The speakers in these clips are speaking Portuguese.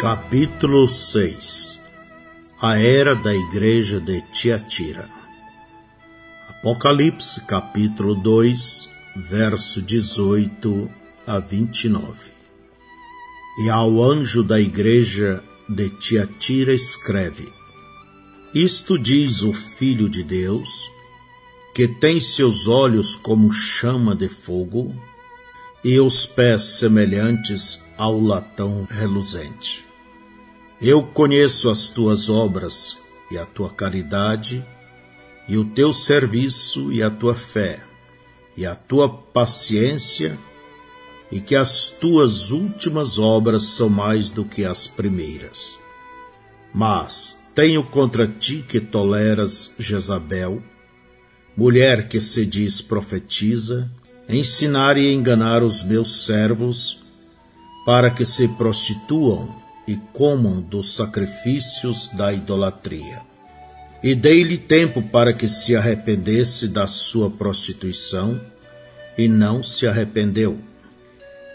Capítulo 6 A Era da Igreja de Tiatira Apocalipse, capítulo 2, verso 18 a 29 E ao anjo da igreja de Tiatira escreve: Isto diz o Filho de Deus, que tem seus olhos como chama de fogo e os pés semelhantes ao latão reluzente. Eu conheço as tuas obras e a tua caridade, e o teu serviço e a tua fé, e a tua paciência, e que as tuas últimas obras são mais do que as primeiras. Mas tenho contra ti que toleras Jezabel, mulher que se diz profetiza, ensinar e enganar os meus servos, para que se prostituam e comam dos sacrifícios da idolatria. E dei-lhe tempo para que se arrependesse da sua prostituição, e não se arrependeu.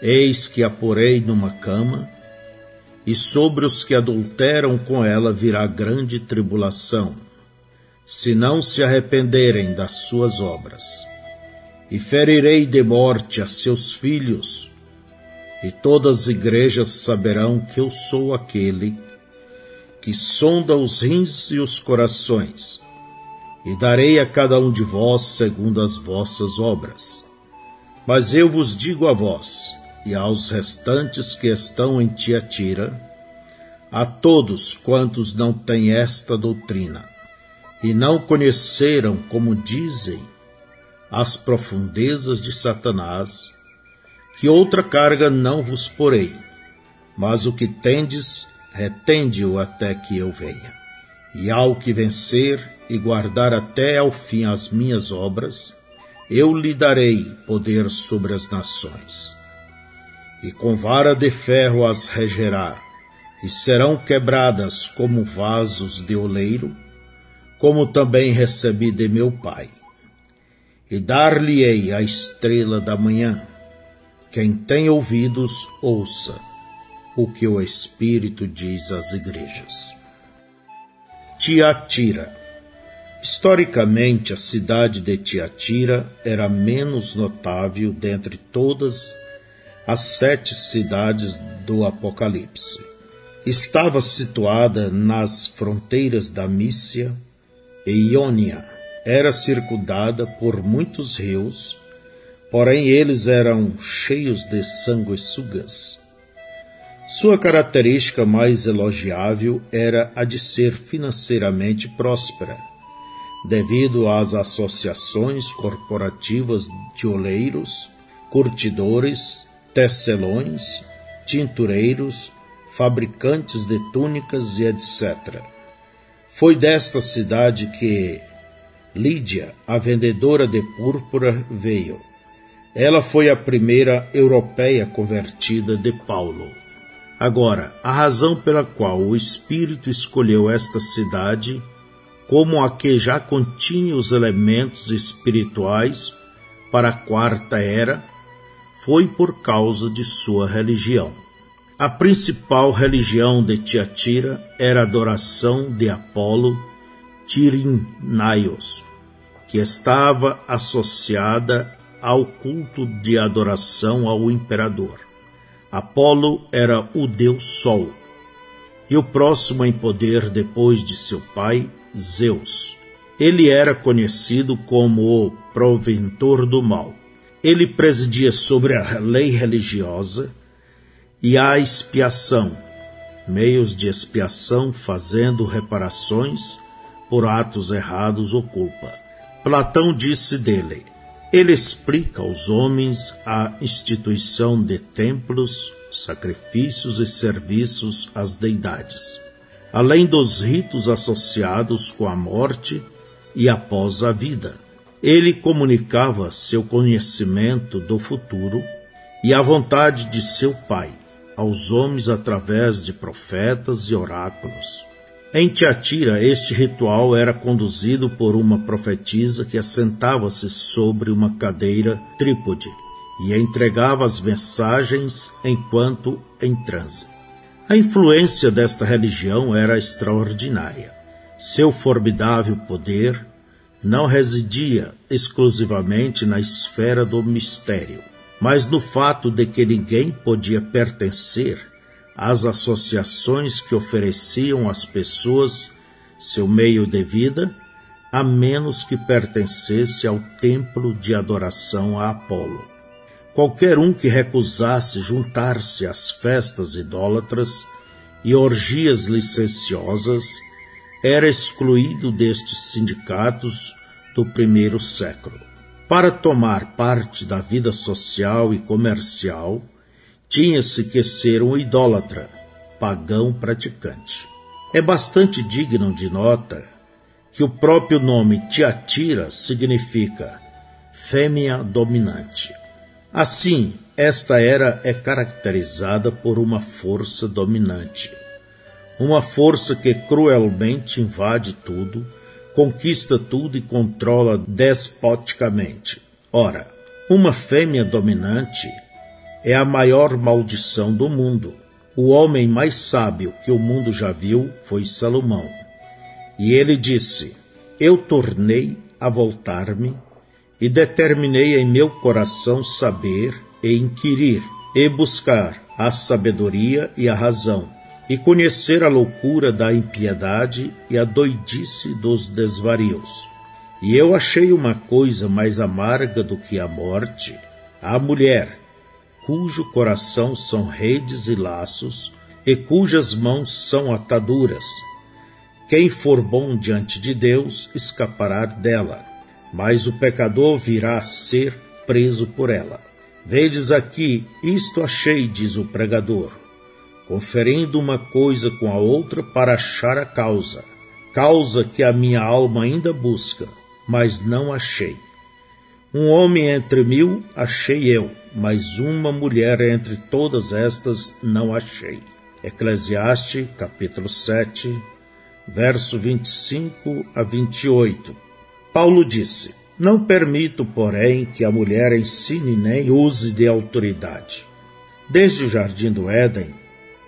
Eis que a porei numa cama, e sobre os que adulteram com ela virá grande tribulação, se não se arrependerem das suas obras. E ferirei de morte a seus filhos, e todas as igrejas saberão que eu sou aquele que sonda os rins e os corações, e darei a cada um de vós segundo as vossas obras. Mas eu vos digo a vós e aos restantes que estão em Tiatira, a todos quantos não têm esta doutrina, e não conheceram, como dizem, as profundezas de Satanás, que outra carga não vos porei, mas o que tendes, retende-o até que eu venha. E ao que vencer e guardar até ao fim as minhas obras, eu lhe darei poder sobre as nações. E com vara de ferro as regerá, e serão quebradas como vasos de oleiro, como também recebi de meu Pai. E dar-lhe-ei a estrela da manhã, quem tem ouvidos, ouça o que o Espírito diz às igrejas. Tiatira. Historicamente, a cidade de Tiatira era menos notável dentre todas as sete cidades do Apocalipse. Estava situada nas fronteiras da Mícia e Iônia. Era circundada por muitos rios porém eles eram cheios de sanguessugas. Sua característica mais elogiável era a de ser financeiramente próspera, devido às associações corporativas de oleiros, curtidores, tecelões, tintureiros, fabricantes de túnicas e etc. Foi desta cidade que Lídia, a vendedora de púrpura, veio. Ela foi a primeira europeia convertida de Paulo. Agora, a razão pela qual o Espírito escolheu esta cidade como a que já continha os elementos espirituais para a quarta era foi por causa de sua religião. A principal religião de Tiatira era a adoração de Apolo Tirinaios, que estava associada ao culto de adoração ao imperador. Apolo era o deus Sol, e o próximo em poder depois de seu pai, Zeus. Ele era conhecido como o proventor do mal. Ele presidia sobre a lei religiosa e a expiação, meios de expiação fazendo reparações por atos errados ou culpa. Platão disse dele: ele explica aos homens a instituição de templos, sacrifícios e serviços às deidades, além dos ritos associados com a morte e após a vida. Ele comunicava seu conhecimento do futuro e a vontade de seu Pai aos homens através de profetas e oráculos. Em Tiatira, este ritual era conduzido por uma profetisa que assentava-se sobre uma cadeira trípode e entregava as mensagens enquanto em transe. A influência desta religião era extraordinária. Seu formidável poder não residia exclusivamente na esfera do mistério, mas no fato de que ninguém podia pertencer às associações que ofereciam às pessoas seu meio de vida, a menos que pertencesse ao templo de adoração a Apolo. Qualquer um que recusasse juntar-se às festas idólatras e orgias licenciosas era excluído destes sindicatos do primeiro século. Para tomar parte da vida social e comercial, tinha-se que ser um idólatra, pagão praticante. É bastante digno de nota que o próprio nome Tiatira significa fêmea dominante. Assim, esta era é caracterizada por uma força dominante, uma força que cruelmente invade tudo, conquista tudo e controla despoticamente. Ora, uma fêmea dominante é a maior maldição do mundo. O homem mais sábio que o mundo já viu foi Salomão. E ele disse: Eu tornei a voltar-me e determinei em meu coração saber e inquirir e buscar a sabedoria e a razão e conhecer a loucura da impiedade e a doidice dos desvarios. E eu achei uma coisa mais amarga do que a morte, a mulher, cujo coração são redes e laços, e cujas mãos são ataduras. Quem for bom diante de Deus escapará dela, mas o pecador virá a ser preso por ela. Vedes aqui, isto achei, diz o pregador, conferindo uma coisa com a outra para achar a causa, causa que a minha alma ainda busca, mas não achei. Um homem entre mil achei eu, mas uma mulher entre todas estas não achei. Eclesiastes, capítulo 7, verso 25 a 28. Paulo disse: Não permito, porém, que a mulher ensine nem use de autoridade. Desde o jardim do Éden,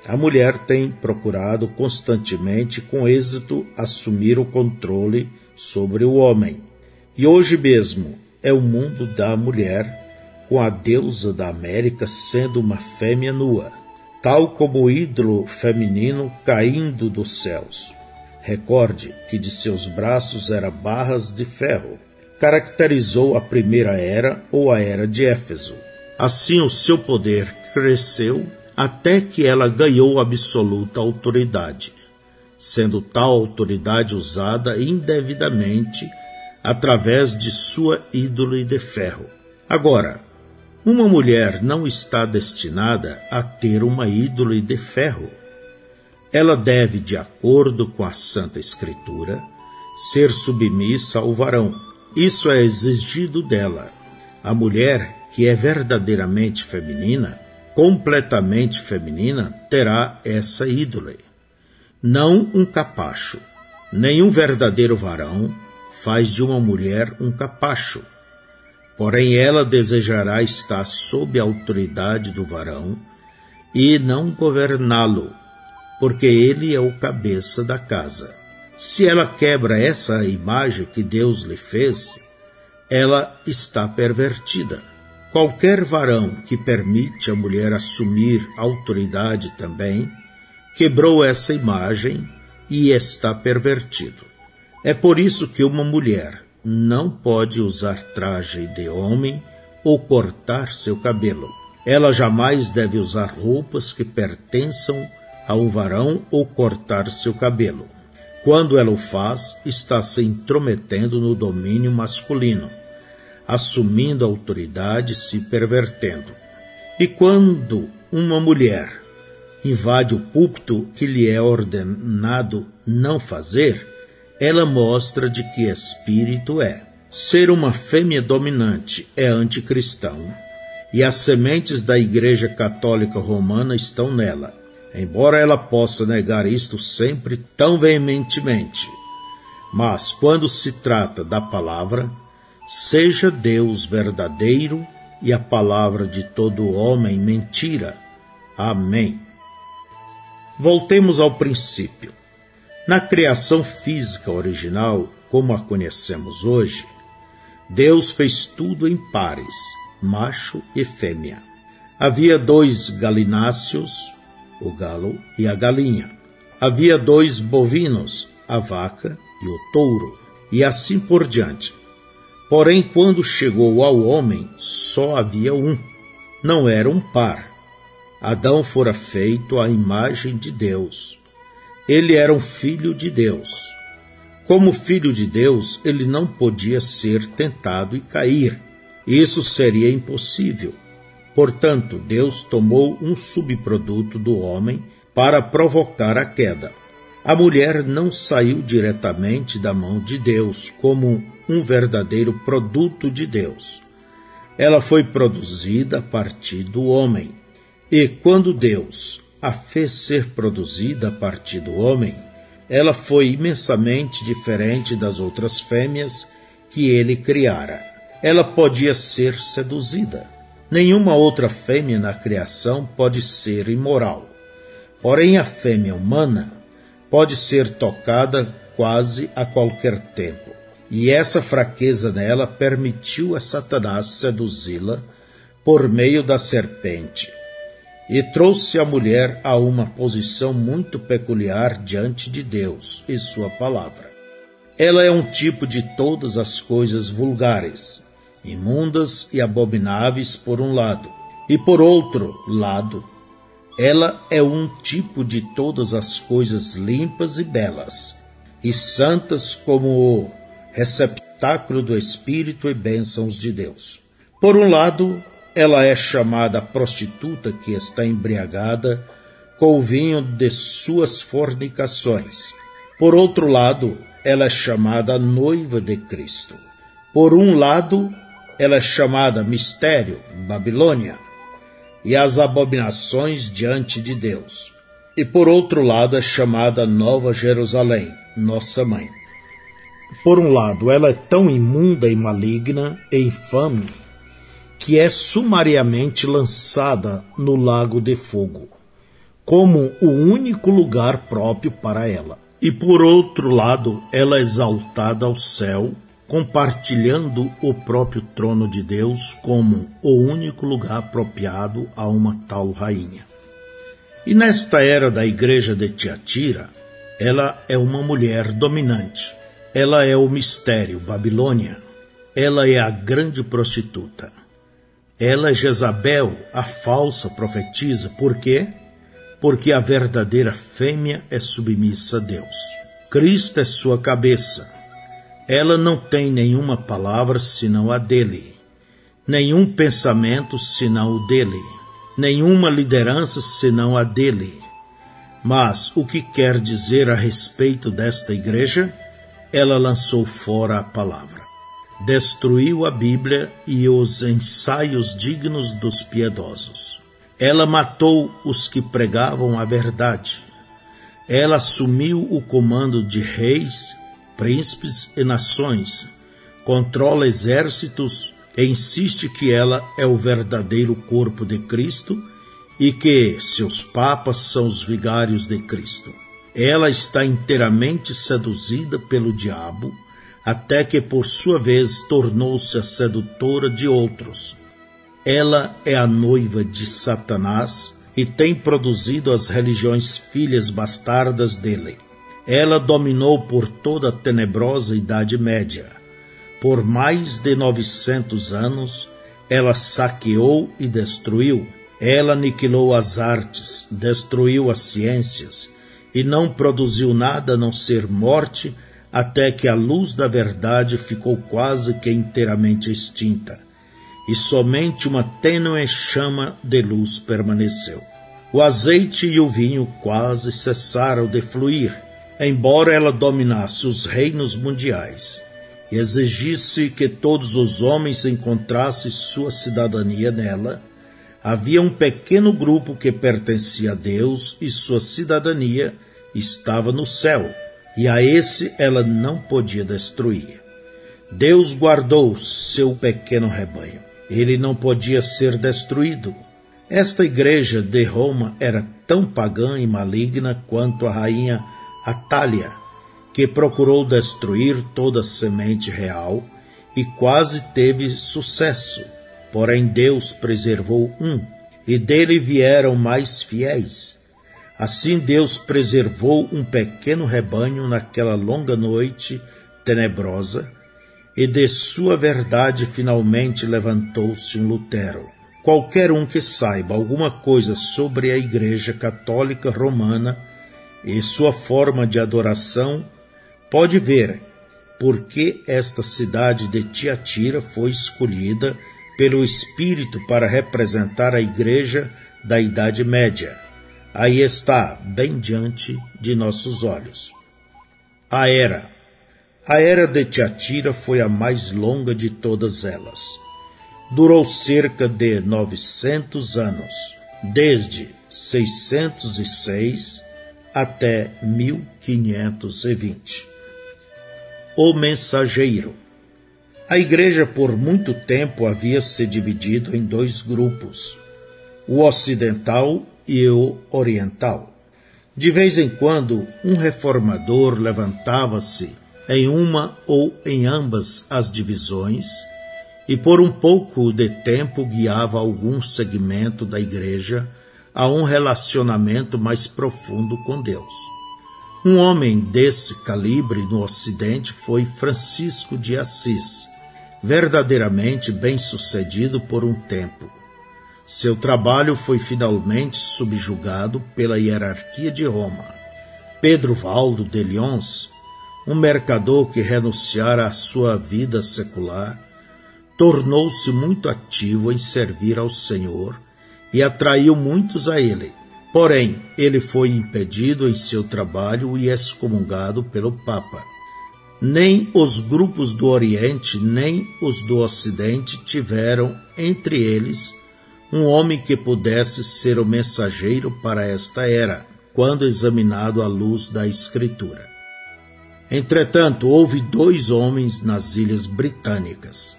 a mulher tem procurado constantemente, com êxito, assumir o controle sobre o homem. E hoje mesmo é o mundo da mulher com a deusa da América sendo uma fêmea nua, tal como o ídolo feminino caindo dos céus. Recorde que de seus braços era barras de ferro. Caracterizou a primeira era ou a era de Éfeso. Assim o seu poder cresceu até que ela ganhou absoluta autoridade, sendo tal autoridade usada indevidamente através de sua ídolo de ferro. Agora, uma mulher não está destinada a ter uma ídole de ferro. Ela deve, de acordo com a Santa Escritura, ser submissa ao varão. Isso é exigido dela. A mulher, que é verdadeiramente feminina, completamente feminina, terá essa ídole. Não um capacho. Nenhum verdadeiro varão faz de uma mulher um capacho Porém, ela desejará estar sob a autoridade do varão e não governá-lo, porque ele é o cabeça da casa. Se ela quebra essa imagem que Deus lhe fez, ela está pervertida. Qualquer varão que permite a mulher assumir autoridade também quebrou essa imagem e está pervertido. É por isso que uma mulher não pode usar traje de homem ou cortar seu cabelo. Ela jamais deve usar roupas que pertençam a um varão ou cortar seu cabelo. Quando ela o faz, está se intrometendo no domínio masculino, assumindo a autoridade e se pervertendo. E quando uma mulher invade o púlpito que lhe é ordenado não fazer, ela mostra de que espírito é. Ser uma fêmea dominante é anticristão e as sementes da Igreja Católica Romana estão nela, embora ela possa negar isto sempre tão veementemente. Mas quando se trata da palavra, seja Deus verdadeiro e a palavra de todo homem mentira. Amém. Voltemos ao princípio. Na criação física original, como a conhecemos hoje, Deus fez tudo em pares, macho e fêmea. Havia dois galináceos, o galo e a galinha. Havia dois bovinos, a vaca e o touro, e assim por diante. Porém, quando chegou ao homem, só havia um. Não era um par. Adão fora feito à imagem de Deus. Ele era um filho de Deus. Como filho de Deus, ele não podia ser tentado e cair. Isso seria impossível. Portanto, Deus tomou um subproduto do homem para provocar a queda. A mulher não saiu diretamente da mão de Deus como um verdadeiro produto de Deus. Ela foi produzida a partir do homem. E quando Deus a fez ser produzida a partir do homem, ela foi imensamente diferente das outras fêmeas que ele criara. Ela podia ser seduzida. Nenhuma outra fêmea na criação pode ser imoral. Porém, a fêmea humana pode ser tocada quase a qualquer tempo. E essa fraqueza nela permitiu a Satanás seduzi-la por meio da serpente e trouxe a mulher a uma posição muito peculiar diante de Deus e Sua palavra. Ela é um tipo de todas as coisas vulgares, imundas e abomináveis por um lado, e por outro lado, ela é um tipo de todas as coisas limpas e belas, e santas como o receptáculo do Espírito e bênçãos de Deus. Por um lado, ela é chamada prostituta que está embriagada com o vinho de suas fornicações. Por outro lado, ela é chamada noiva de Cristo. Por um lado, ela é chamada mistério, Babilônia, e as abominações diante de Deus. E por outro lado, é chamada Nova Jerusalém, nossa mãe. Por um lado, ela é tão imunda e maligna e infame que é sumariamente lançada no lago de fogo, como o único lugar próprio para ela. E por outro lado, ela é exaltada ao céu, compartilhando o próprio trono de Deus como o único lugar apropriado a uma tal rainha. E nesta era da igreja de Tiatira, ela é uma mulher dominante. Ela é o mistério, Babilônia. Ela é a grande prostituta. Ela Jezabel, a falsa profetisa. Por quê? Porque a verdadeira fêmea é submissa a Deus. Cristo é sua cabeça. Ela não tem nenhuma palavra senão a dele, nenhum pensamento senão o dele, nenhuma liderança senão a dele. Mas o que quer dizer a respeito desta igreja? Ela lançou fora a palavra destruiu a Bíblia e os ensaios dignos dos piedosos. Ela matou os que pregavam a verdade. Ela assumiu o comando de reis, príncipes e nações, controla exércitos e insiste que ela é o verdadeiro corpo de Cristo e que seus papas são os vigários de Cristo. Ela está inteiramente seduzida pelo diabo até que por sua vez tornou-se a sedutora de outros. Ela é a noiva de Satanás e tem produzido as religiões filhas bastardas dele. Ela dominou por toda a tenebrosa Idade Média. Por mais de novecentos anos, ela saqueou e destruiu. Ela aniquilou as artes, destruiu as ciências e não produziu nada a não ser morte até que a luz da verdade ficou quase que inteiramente extinta, e somente uma tênue chama de luz permaneceu. O azeite e o vinho quase cessaram de fluir, embora ela dominasse os reinos mundiais e exigisse que todos os homens encontrassem sua cidadania nela, havia um pequeno grupo que pertencia a Deus e sua cidadania estava no céu e a esse ela não podia destruir. Deus guardou seu pequeno rebanho. Ele não podia ser destruído. Esta igreja de Roma era tão pagã e maligna quanto a rainha Atália, que procurou destruir toda a semente real e quase teve sucesso. Porém, Deus preservou um, e dele vieram mais fiéis. Assim, Deus preservou um pequeno rebanho naquela longa noite tenebrosa, e de sua verdade finalmente levantou-se um Lutero. Qualquer um que saiba alguma coisa sobre a Igreja Católica Romana e sua forma de adoração pode ver por que esta cidade de Tiatira foi escolhida pelo Espírito para representar a Igreja da Idade Média. Aí está, bem diante de nossos olhos. A Era. A Era de Tiatira foi a mais longa de todas elas durou cerca de 900 anos, desde 606 até 1520. O mensageiro. A igreja por muito tempo havia se dividido em dois grupos, o ocidental e o oriental. De vez em quando, um reformador levantava-se em uma ou em ambas as divisões e por um pouco de tempo guiava algum segmento da igreja a um relacionamento mais profundo com Deus. Um homem desse calibre no Ocidente foi Francisco de Assis, verdadeiramente bem-sucedido por um tempo. Seu trabalho foi finalmente subjugado pela hierarquia de Roma. Pedro Valdo de Lyons, um mercador que renunciara à sua vida secular, tornou-se muito ativo em servir ao Senhor e atraiu muitos a ele. Porém, ele foi impedido em seu trabalho e excomungado pelo Papa. Nem os grupos do Oriente nem os do Ocidente tiveram entre eles um homem que pudesse ser o mensageiro para esta era, quando examinado à luz da Escritura. Entretanto, houve dois homens nas Ilhas Britânicas,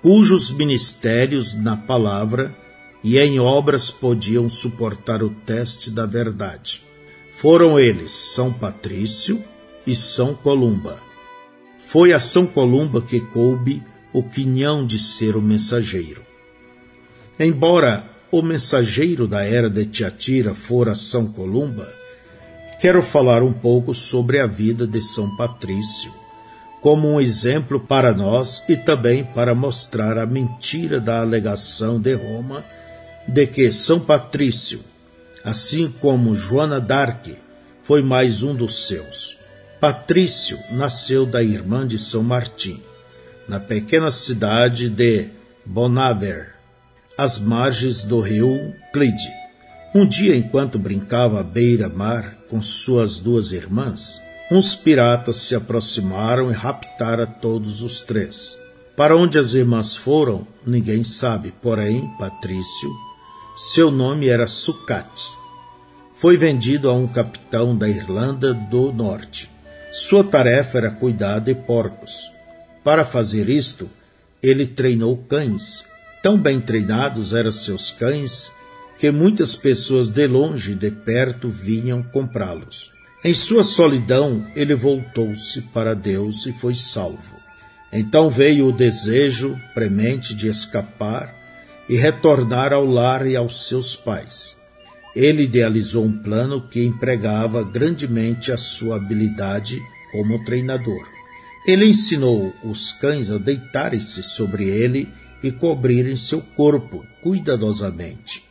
cujos ministérios na palavra e em obras podiam suportar o teste da verdade. Foram eles São Patrício e São Columba. Foi a São Columba que coube o quinhão de ser o mensageiro. Embora o mensageiro da era de Tiatira fora São Columba, quero falar um pouco sobre a vida de São Patrício como um exemplo para nós e também para mostrar a mentira da alegação de Roma de que São Patrício, assim como Joana d'Arc, foi mais um dos seus. Patrício nasceu da irmã de São Martim, na pequena cidade de Bonaver, às margens do rio Clide. Um dia, enquanto brincava à beira-mar com suas duas irmãs, uns piratas se aproximaram e raptaram todos os três. Para onde as irmãs foram, ninguém sabe, porém, Patrício, seu nome era Sucat, foi vendido a um capitão da Irlanda do Norte. Sua tarefa era cuidar de porcos. Para fazer isto, ele treinou cães. Tão bem treinados eram seus cães que muitas pessoas de longe e de perto vinham comprá-los. Em sua solidão, ele voltou-se para Deus e foi salvo. Então veio o desejo premente de escapar e retornar ao lar e aos seus pais. Ele idealizou um plano que empregava grandemente a sua habilidade como treinador. Ele ensinou os cães a deitarem-se sobre ele e cobrirem seu corpo cuidadosamente,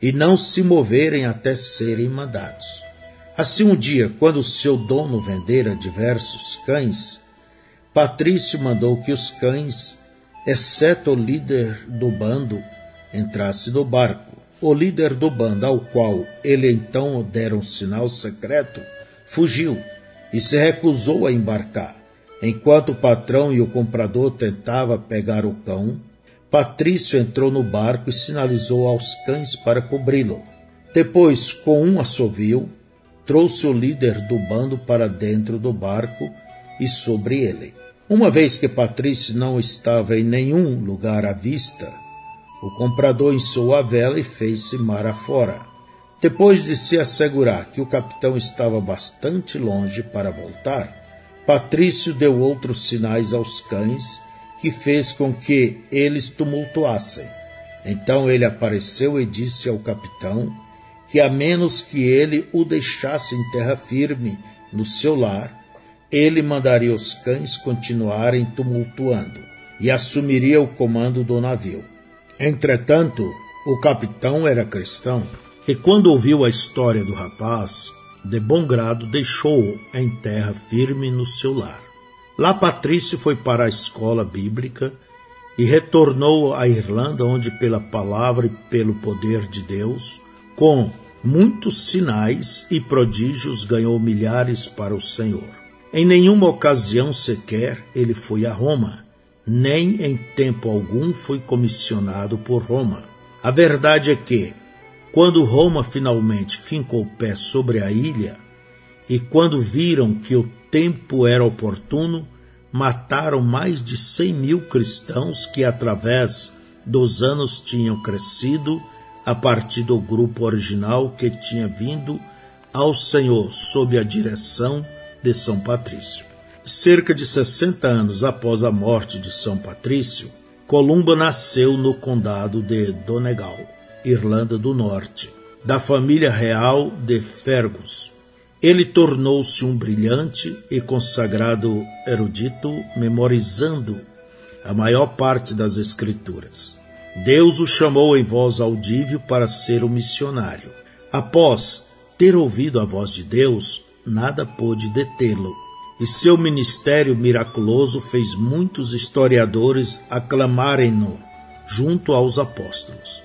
e não se moverem até serem mandados. Assim, um dia, quando seu dono vendera diversos cães, Patrício mandou que os cães, exceto o líder do bando, entrasse no barco. O líder do bando, ao qual ele então dera um sinal secreto, fugiu e se recusou a embarcar. Enquanto o patrão e o comprador tentavam pegar o cão, Patrício entrou no barco e sinalizou aos cães para cobri-lo. Depois, com um assovio, trouxe o líder do bando para dentro do barco e sobre ele. Uma vez que Patrício não estava em nenhum lugar à vista, O comprador ençou a vela e fez-se mar afora. Depois de se assegurar que o capitão estava bastante longe para voltar, Patrício deu outros sinais aos cães, que fez com que eles tumultuassem. Então ele apareceu e disse ao capitão que, a menos que ele o deixasse em terra firme no seu lar, ele mandaria os cães continuarem tumultuando e assumiria o comando do navio. Entretanto, o capitão era cristão e, quando ouviu a história do rapaz, de bom grado deixou-o em terra firme no seu lar. Lá Patrício foi para a escola bíblica e retornou à Irlanda, onde, pela palavra e pelo poder de Deus, com muitos sinais e prodígios, ganhou milhares para o Senhor. Em nenhuma ocasião sequer ele foi a Roma, nem em tempo algum foi comissionado por Roma. A verdade é que, quando Roma finalmente fincou o pé sobre a ilha, e quando viram que o tempo era oportuno, mataram mais de cem mil cristãos que, através dos anos, tinham crescido a partir do grupo original que tinha vindo ao Senhor sob a direção de São Patrício. Cerca de 60 anos após a morte de São Patrício, Columba nasceu no condado de Donegal, Irlanda do Norte, da família real de Fergus. Ele tornou-se um brilhante e consagrado erudito, memorizando a maior parte das Escrituras. Deus o chamou em voz audível para ser um missionário. Após ter ouvido a voz de Deus, nada pôde detê-lo. E seu ministério miraculoso fez muitos historiadores aclamarem-no junto aos apóstolos.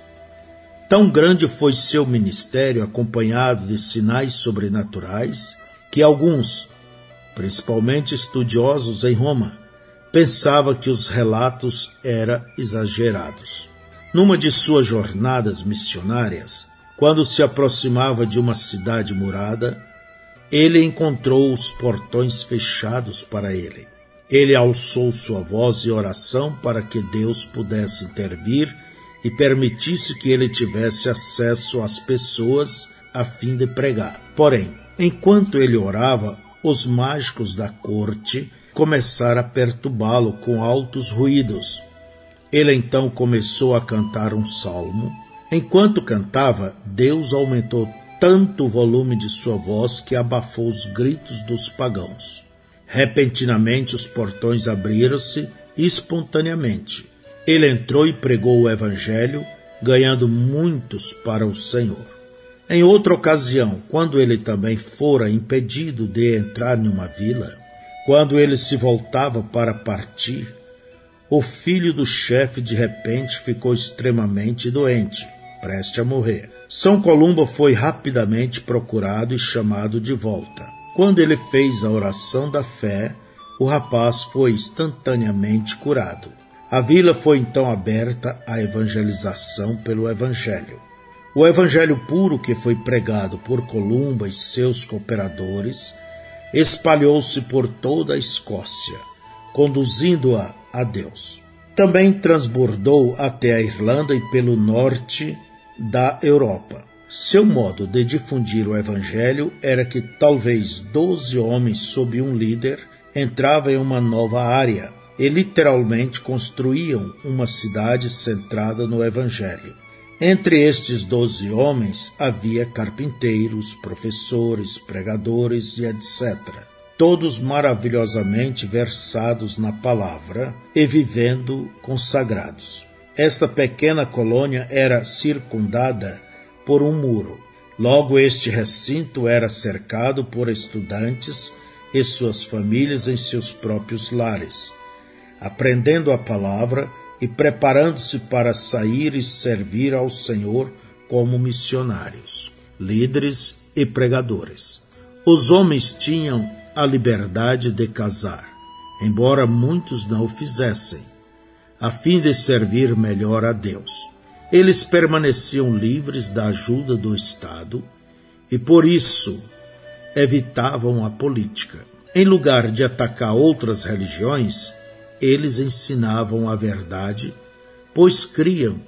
Tão grande foi seu ministério, acompanhado de sinais sobrenaturais, que alguns, principalmente estudiosos em Roma, pensavam que os relatos eram exagerados. Numa de suas jornadas missionárias, quando se aproximava de uma cidade murada, ele encontrou os portões fechados para ele. Ele alçou sua voz e oração para que Deus pudesse intervir e permitisse que ele tivesse acesso às pessoas a fim de pregar. Porém, enquanto ele orava, os mágicos da corte começaram a perturbá-lo com altos ruídos. Ele então começou a cantar um salmo. Enquanto cantava, Deus aumentou tanto o volume de sua voz que abafou os gritos dos pagãos. Repentinamente os portões abriram-se espontaneamente. Ele entrou e pregou o Evangelho, ganhando muitos para o Senhor. Em outra ocasião, quando ele também fora impedido de entrar numa vila, quando ele se voltava para partir, o filho do chefe de repente ficou extremamente doente, preste a morrer. São Columba foi rapidamente procurado e chamado de volta. Quando ele fez a oração da fé, o rapaz foi instantaneamente curado. A vila foi então aberta à evangelização pelo Evangelho. O Evangelho puro que foi pregado por Columba e seus cooperadores espalhou-se por toda a Escócia, conduzindo-a a Deus. Também transbordou até a Irlanda e pelo norte da Europa. Seu modo de difundir o Evangelho era que talvez doze homens sob um líder entravam em uma nova área e literalmente construíam uma cidade centrada no Evangelho. Entre estes doze homens havia carpinteiros, professores, pregadores e etc. Todos maravilhosamente versados na palavra e vivendo consagrados. Esta pequena colônia era circundada por um muro. Logo, este recinto era cercado por estudantes e suas famílias em seus próprios lares, aprendendo a palavra e preparando-se para sair e servir ao Senhor como missionários, líderes e pregadores. Os homens tinham a liberdade de casar, embora muitos não o fizessem a fim de servir melhor a Deus. Eles permaneciam livres da ajuda do Estado e, por isso, evitavam a política. Em lugar de atacar outras religiões, eles ensinavam a verdade, pois criam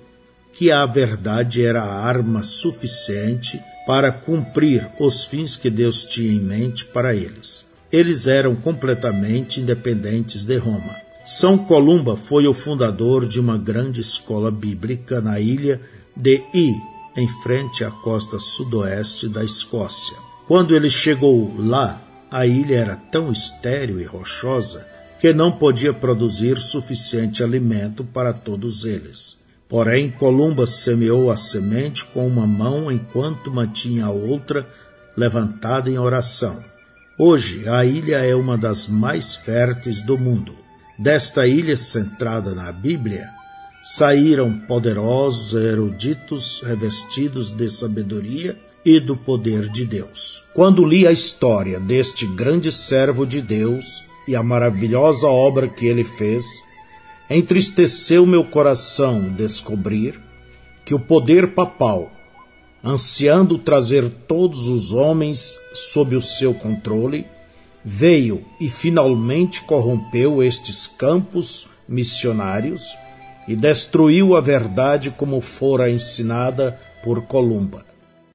que a verdade era a arma suficiente para cumprir os fins que Deus tinha em mente para eles. Eles eram completamente independentes de Roma. São Columba foi o fundador de uma grande escola bíblica na ilha de I, em frente à costa sudoeste da Escócia. Quando ele chegou lá, a ilha era tão estéril e rochosa que não podia produzir suficiente alimento para todos eles. Porém, Columba semeou a semente com uma mão enquanto mantinha a outra levantada em oração. Hoje, a ilha é uma das mais férteis do mundo. Desta ilha centrada na Bíblia, saíram poderosos eruditos revestidos de sabedoria e do poder de Deus. Quando li a história deste grande servo de Deus e a maravilhosa obra que ele fez, entristeceu meu coração descobrir que o poder papal, ansiando trazer todos os homens sob o seu controle, veio e finalmente corrompeu estes campos missionários e destruiu a verdade como fora ensinada por Columba.